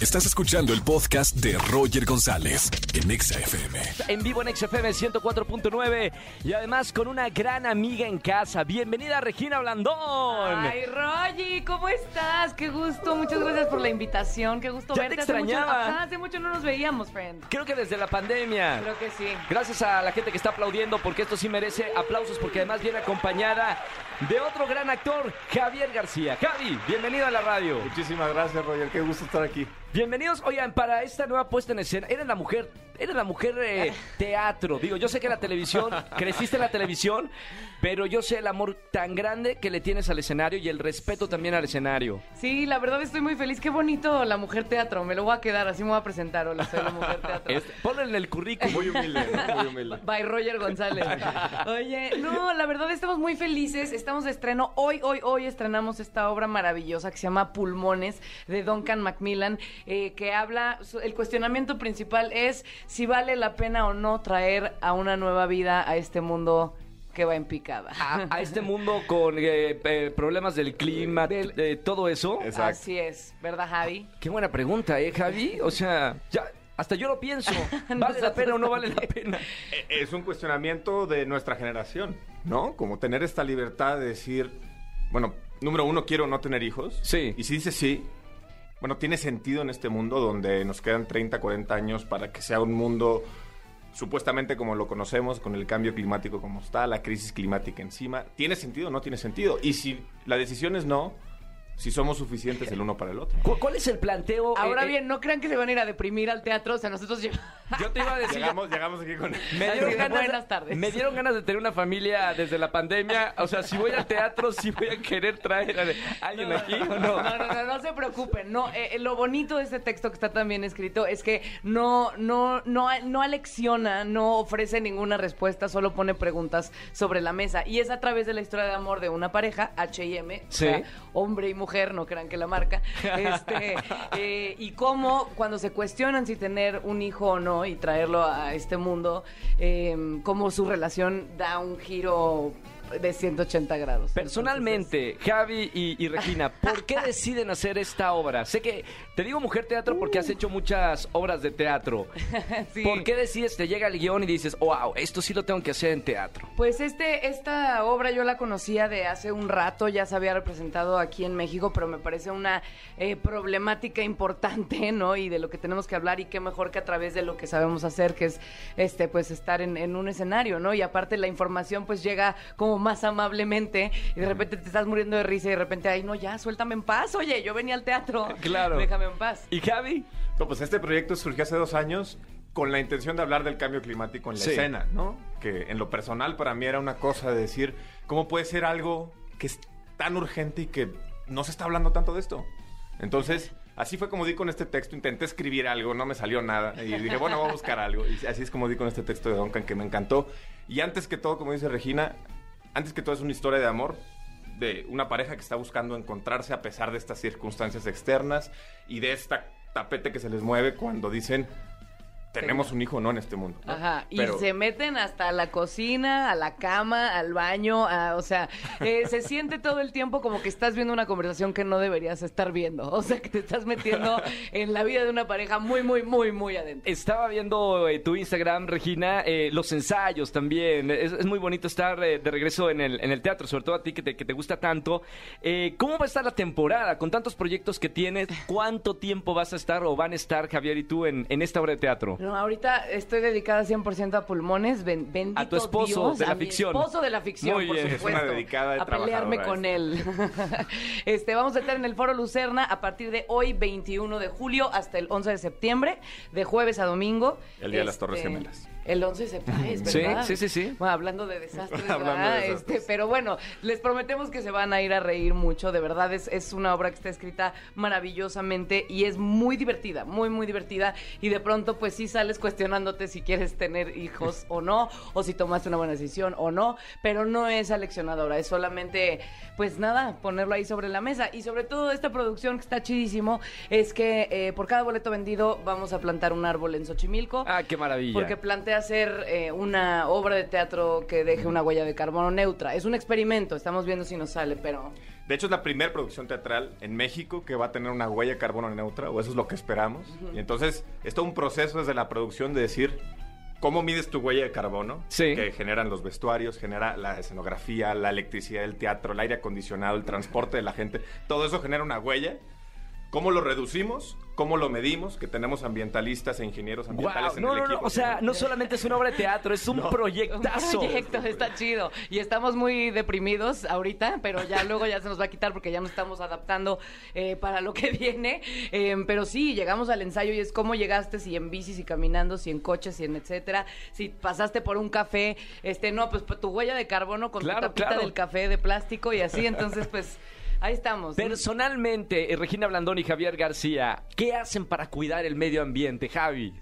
Estás escuchando el podcast de Roger González en Exa FM. En vivo en XFM 104.9 y además con una gran amiga en casa. Bienvenida Regina Blandón. Ay, Rogi, ¿cómo estás? Qué gusto, muchas gracias por la invitación. Qué gusto Ya te verte. Hace mucho- extrañaba. ajá, hace mucho no nos veíamos, friend. Creo que desde la pandemia. Creo que sí. Gracias a la gente que está aplaudiendo porque esto sí merece aplausos porque además viene acompañada de otro gran actor, Javier García. Javi, bienvenido a la radio. Muchísimas gracias, Roger. Qué gusto estar aquí. Bienvenidos, oigan, para esta nueva puesta en escena. Eres la mujer, eres la mujer eh, teatro. Digo, yo sé que la televisión, creciste en la televisión, pero yo sé el amor tan grande que le tienes al escenario y el respeto también al escenario. Sí, la verdad estoy muy feliz. Qué bonito la mujer teatro. Me lo voy a quedar, así me voy a presentar. Hola, soy la mujer teatro. Es- ponlo en el currículum. Muy humilde, muy humilde. By Roger González. Oye, no, la verdad estamos muy felices. Estamos de estreno. Hoy, hoy, hoy estrenamos esta obra maravillosa que se llama Pulmones de Duncan Macmillan, eh, que habla, el cuestionamiento principal es si vale la pena o no traer a una nueva vida a este mundo que va en picada. A, a este mundo con eh, eh, problemas del clima, Del- eh, todo eso. Exacto. Así es, ¿verdad, Javi? Qué buena pregunta, ¿eh, Javi? O sea, ya, hasta yo lo pienso. ¿Vale la pena o no vale la pena? Eh, Es un cuestionamiento de nuestra generación, ¿no? Como tener esta libertad de decir, bueno, número uno, quiero no tener hijos. Sí. Y si dices sí, bueno, tiene sentido en este mundo donde nos quedan 30, 40 años para que sea un mundo supuestamente como lo conocemos, con el cambio climático como está, la crisis climática encima. ¿Tiene sentido o no tiene sentido? Y si la decisión es no, si somos suficientes el uno para el otro. ¿Cu- ¿Cuál es el planteo? Ahora Eh, eh, bien, no crean que se van a ir a deprimir al teatro, o sea, nosotros llevamos... Yo te iba a decir... Llegamos, llegamos aquí con... Me dieron, Así ganas, buenas tardes. me dieron ganas de tener una familia desde la pandemia. O sea, si voy al teatro, si voy a querer traer a alguien aquí o no. No, no, no, no se preocupen. No, eh, lo bonito de este texto que está también escrito es que no, no, no, no alecciona, no ofrece ninguna respuesta, solo pone preguntas sobre la mesa. Y es a través de la historia de amor de una pareja, H&M, o Sí. sea, hombre y mujer, no crean que la marca, este, eh, y cómo cuando se cuestionan si tener un hijo o no y traerlo a este mundo, eh, cómo su relación da un giro de 180 grados. Personalmente, Javi y, y Regina, ¿por qué deciden hacer esta obra? Sé que te digo mujer teatro porque has hecho muchas obras de teatro. Sí. ¿Por qué decides, te llega el guion y dices, wow, esto sí lo tengo que hacer en teatro? Pues este, esta obra yo la conocía de hace un rato, ya se había representado aquí en México, pero me parece una eh, problemática importante, ¿no? Y de lo que tenemos que hablar y qué mejor que a través de lo que sabemos hacer, que es este, pues estar en, en un escenario, ¿no? Y aparte la información pues llega como más amablemente y de repente te estás muriendo de risa y de repente, ay no, ya, suéltame en paz, oye, yo venía al teatro. Claro. Déjame en paz. ¿Y Javi? No, pues este proyecto surgió hace dos años con la intención de hablar del cambio climático en la Sí. escena, ¿no? Que en lo personal para mí era una cosa de decir, ¿cómo puede ser algo que es tan urgente y que no se está hablando tanto de esto? Entonces, así fue como di con este texto, intenté escribir algo, no me salió nada, y dije, bueno, voy a buscar algo. Y así es como di con este texto de Duncan, que me encantó. Y antes que todo, como dice Regina, antes que todo es una historia de amor, de una pareja que está buscando encontrarse a pesar de estas circunstancias externas y de esta tapete que se les mueve cuando dicen tenemos un hijo o no en este mundo. ¿no? Ajá, y Pero- se meten hasta la cocina, a la cama, al baño, a- o sea, eh, se siente todo el tiempo como que estás viendo una conversación que no deberías estar viendo, o sea, que te estás metiendo en la vida de una pareja muy, muy, muy, muy adentro. Estaba viendo eh, tu Instagram, Regina, eh, los ensayos también. Es, es muy bonito estar eh, de regreso en el, en el teatro, sobre todo a ti que te, que te gusta tanto. Eh, ¿Cómo va a estar la temporada? Con tantos proyectos que tienes, ¿cuánto tiempo vas a estar o van a estar, Javier y tú, en, en esta obra de teatro? No, ahorita estoy dedicada 100% a pulmones, ben- bendito A tu esposo Dios, de la a mi ficción. esposo de la ficción, Muy por bien. Es supuesto. una dedicada y a pelearme con él. este, vamos a estar en el Foro Lucerna a partir de hoy, 21 de julio, hasta el 11 de septiembre, de jueves a domingo. El Día de las Torres Este, Gemelas. El 11 de septiembre, es Sí, ¿verdad? sí, sí, sí. Bueno, hablando de desastres, Hablando de ¿verdad? desastres. Este, pero bueno, les prometemos que se van a ir a reír mucho. De verdad, es, es una obra que está escrita maravillosamente y es muy divertida, muy, muy divertida. Y de pronto, pues sí sales cuestionándote si quieres tener hijos o no, o si tomaste una buena decisión o no. Pero no es aleccionadora, es solamente, pues nada, ponerlo ahí sobre la mesa. Y sobre todo, esta producción que está chidísimo es que eh, por cada boleto vendido vamos a plantar un árbol en Xochimilco. Ah, qué maravilla. Porque plantea hacer eh, una obra de teatro que deje una huella de carbono neutra. Es un experimento, estamos viendo si nos sale, pero... De hecho, es la primera producción teatral en México que va a tener una huella de carbono neutra, o eso es lo que esperamos. Y entonces, es todo un proceso desde la producción de decir cómo mides tu huella de carbono, Sí. que generan los vestuarios, genera la escenografía, la electricidad del teatro, el aire acondicionado, el transporte de la gente. Todo eso genera una huella. ¿Cómo lo reducimos? ¿Cómo lo medimos? Que tenemos ambientalistas e ingenieros ambientales Wow, en no, el no, no, equipo. o sea, no solamente es una obra de teatro, es un Un proyectazo. proyecto, está chido. Y estamos muy deprimidos ahorita, pero ya luego ya se nos va a quitar porque ya nos estamos adaptando eh, para lo que viene. Eh, pero sí, llegamos al ensayo y es cómo llegaste, si en bici, si caminando, si en coches, si en etcétera. Si pasaste por un café, este, no, pues tu huella de carbono con Claro, tu tapita claro. del café de plástico y así. Entonces, pues ahí estamos. Personalmente, eh, Regina Blandón y Javier García, ¿qué hacen para cuidar el medio ambiente, Javi?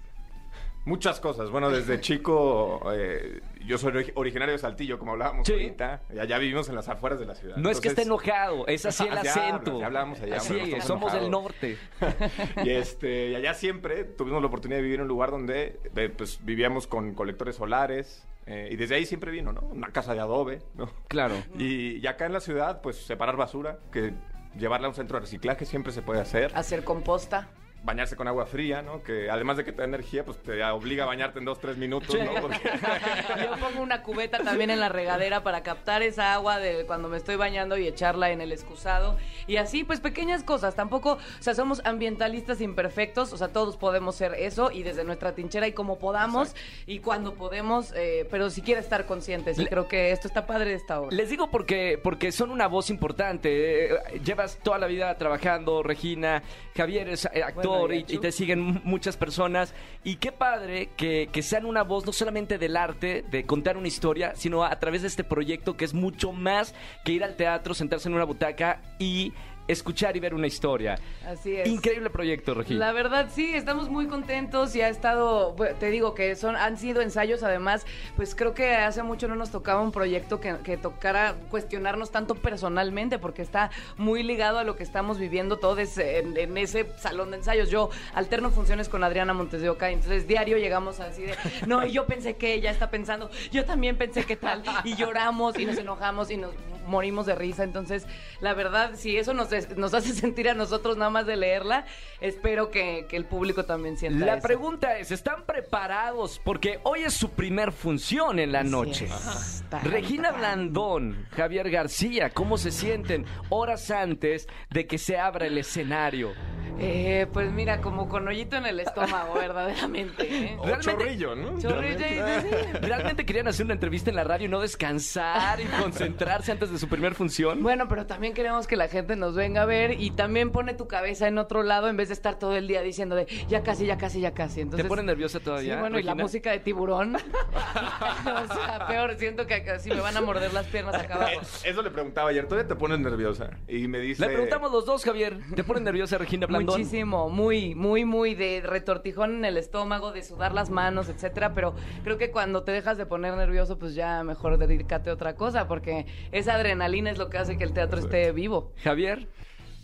Muchas cosas. Bueno, desde chico, eh, yo soy ori- originario de Saltillo, como hablábamos Sí. ahorita. Y allá vivimos en las afueras de la ciudad. No es que esté enojado, es así el Así acento. hablamos allá, Así es, somos del norte. y, este, y allá siempre tuvimos la oportunidad de vivir en un lugar donde eh, pues, vivíamos con colectores solares. Eh, y desde ahí siempre vino, ¿no? Una casa de adobe, ¿no? Claro. Y, y acá en la ciudad, pues separar basura, que llevarla a un centro de reciclaje siempre se puede hacer. Hacer composta. Bañarse con agua fría, ¿no? Que además de que te da energía, pues te obliga a bañarte en dos, tres minutos. ¿no? Porque- Yo pongo una cubeta también en la regadera para captar esa agua de cuando me estoy bañando y echarla en el excusado. Y así, pues pequeñas cosas. Tampoco, o sea, somos ambientalistas imperfectos, o sea, todos podemos ser eso y desde nuestra trinchera y como podamos y cuando podemos, eh, pero si quiere estar conscientes. Y creo que esto está padre de esta obra. Les digo porque, porque son una voz importante. Eh, llevas toda la vida trabajando, Regina. Javier es eh, actor Bueno, y y, Achu. y te siguen muchas personas. Y qué padre que, que sean una voz no solamente del arte, de contar una historia, sino a través de este proyecto que es mucho más que ir al teatro, sentarse en una butaca y escuchar y ver una historia. Así es. Increíble proyecto, Regina. La verdad sí, estamos muy contentos y ha estado, te digo que son han sido ensayos además, pues creo que hace mucho no nos tocaba un proyecto que, que tocara cuestionarnos tanto personalmente porque está muy ligado a lo que estamos viviendo todos en, en ese salón de ensayos. Yo alterno funciones con Adriana Montes de Oca, entonces diario llegamos así de, no, y yo pensé que ella está pensando, yo también pensé que tal, y lloramos y nos enojamos y nos morimos de risa, entonces la verdad si eso nos, nos hace sentir a nosotros nada más de leerla, espero que, que el público también sienta La eso. pregunta es, ¿están preparados? Porque hoy es su primer función en la Así noche. es. Tan, Regina tan. Blandón, Javier García, ¿cómo se sienten horas antes de que se abra el escenario? Eh, pues mira, como con hoyito en el estómago, verdaderamente. ¿eh? O Realmente- chorrillo, ¿no? Chorrillo y- sí. ¿Realmente querían hacer una entrevista en la radio y no descansar y concentrarse antes de su primer función? Bueno, pero también queremos que la gente nos venga a ver y también pone tu cabeza en otro lado en vez de estar todo el día diciendo de ya casi, ya casi, ya casi. Entonces, ¿Te pone nerviosa todavía? Sí, bueno, y la música de tiburón. o sea, peor, siento que casi me van a morder las piernas acá abajo. Eh, Eso le preguntaba ayer, ¿todavía te pones nerviosa? Y me dice... Le preguntamos los dos, Javier. ¿Te pone nerviosa Regina Blandón? Muchísimo, muy, muy, muy de retortijón en el estómago, de sudar las manos, etcétera. Pero creo que cuando te dejas de poner nervioso, pues ya mejor dedícate a otra cosa, porque esa adrenalina es lo que hace que el teatro esté vivo. Javier.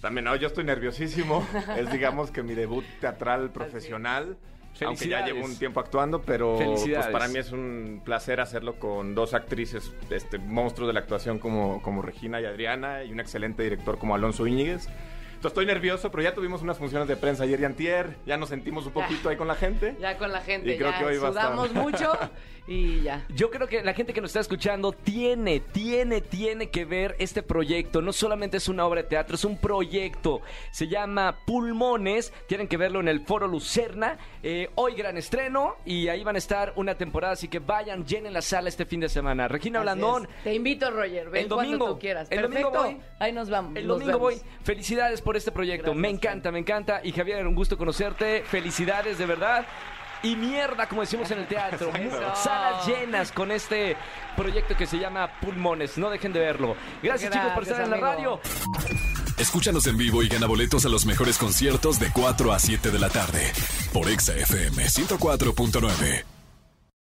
También, no, yo estoy nerviosísimo. es, digamos, que mi debut teatral profesional. Aunque ya llevo un tiempo actuando, pero pues, para mí es un placer hacerlo con dos actrices, este, monstruos de la actuación como, como Regina y Adriana, y un excelente director como Alonso Íñiguez. Entonces estoy nervioso, pero ya tuvimos unas funciones de prensa ayer y antier, ya nos sentimos un poquito ahí con la gente. Ya con la gente, Y creo ya que hoy va a estar. sudamos mucho y ya. Yo creo que la gente que nos está escuchando tiene, tiene, tiene que ver este proyecto. No solamente es una obra de teatro, es un proyecto. Se llama Pulmones. Tienen que verlo en el Foro Lucerna. Eh, hoy gran estreno y ahí van a estar una temporada. Así que vayan, llenen la sala este fin de semana. Regina Así Blandón. es. Te invito, Roger. Ven El domingo, cuando tú quieras. el domingo Perfecto. voy. Ahí nos vamos. El nos domingo voy. Felicidades por este proyecto. me Gracias, encanta, me encanta. Y Javier, un gusto conocerte. Felicidades, de verdad. Y mierda, como decimos en el teatro. Eso. Salas llenas con este proyecto que se llama Pulmones. No dejen de verlo. Gracias, chicos, por Gracias, estar en la radio. Escúchanos en vivo y gana boletos a los mejores conciertos de 4 a 7 de la tarde por Exa FM 104.9.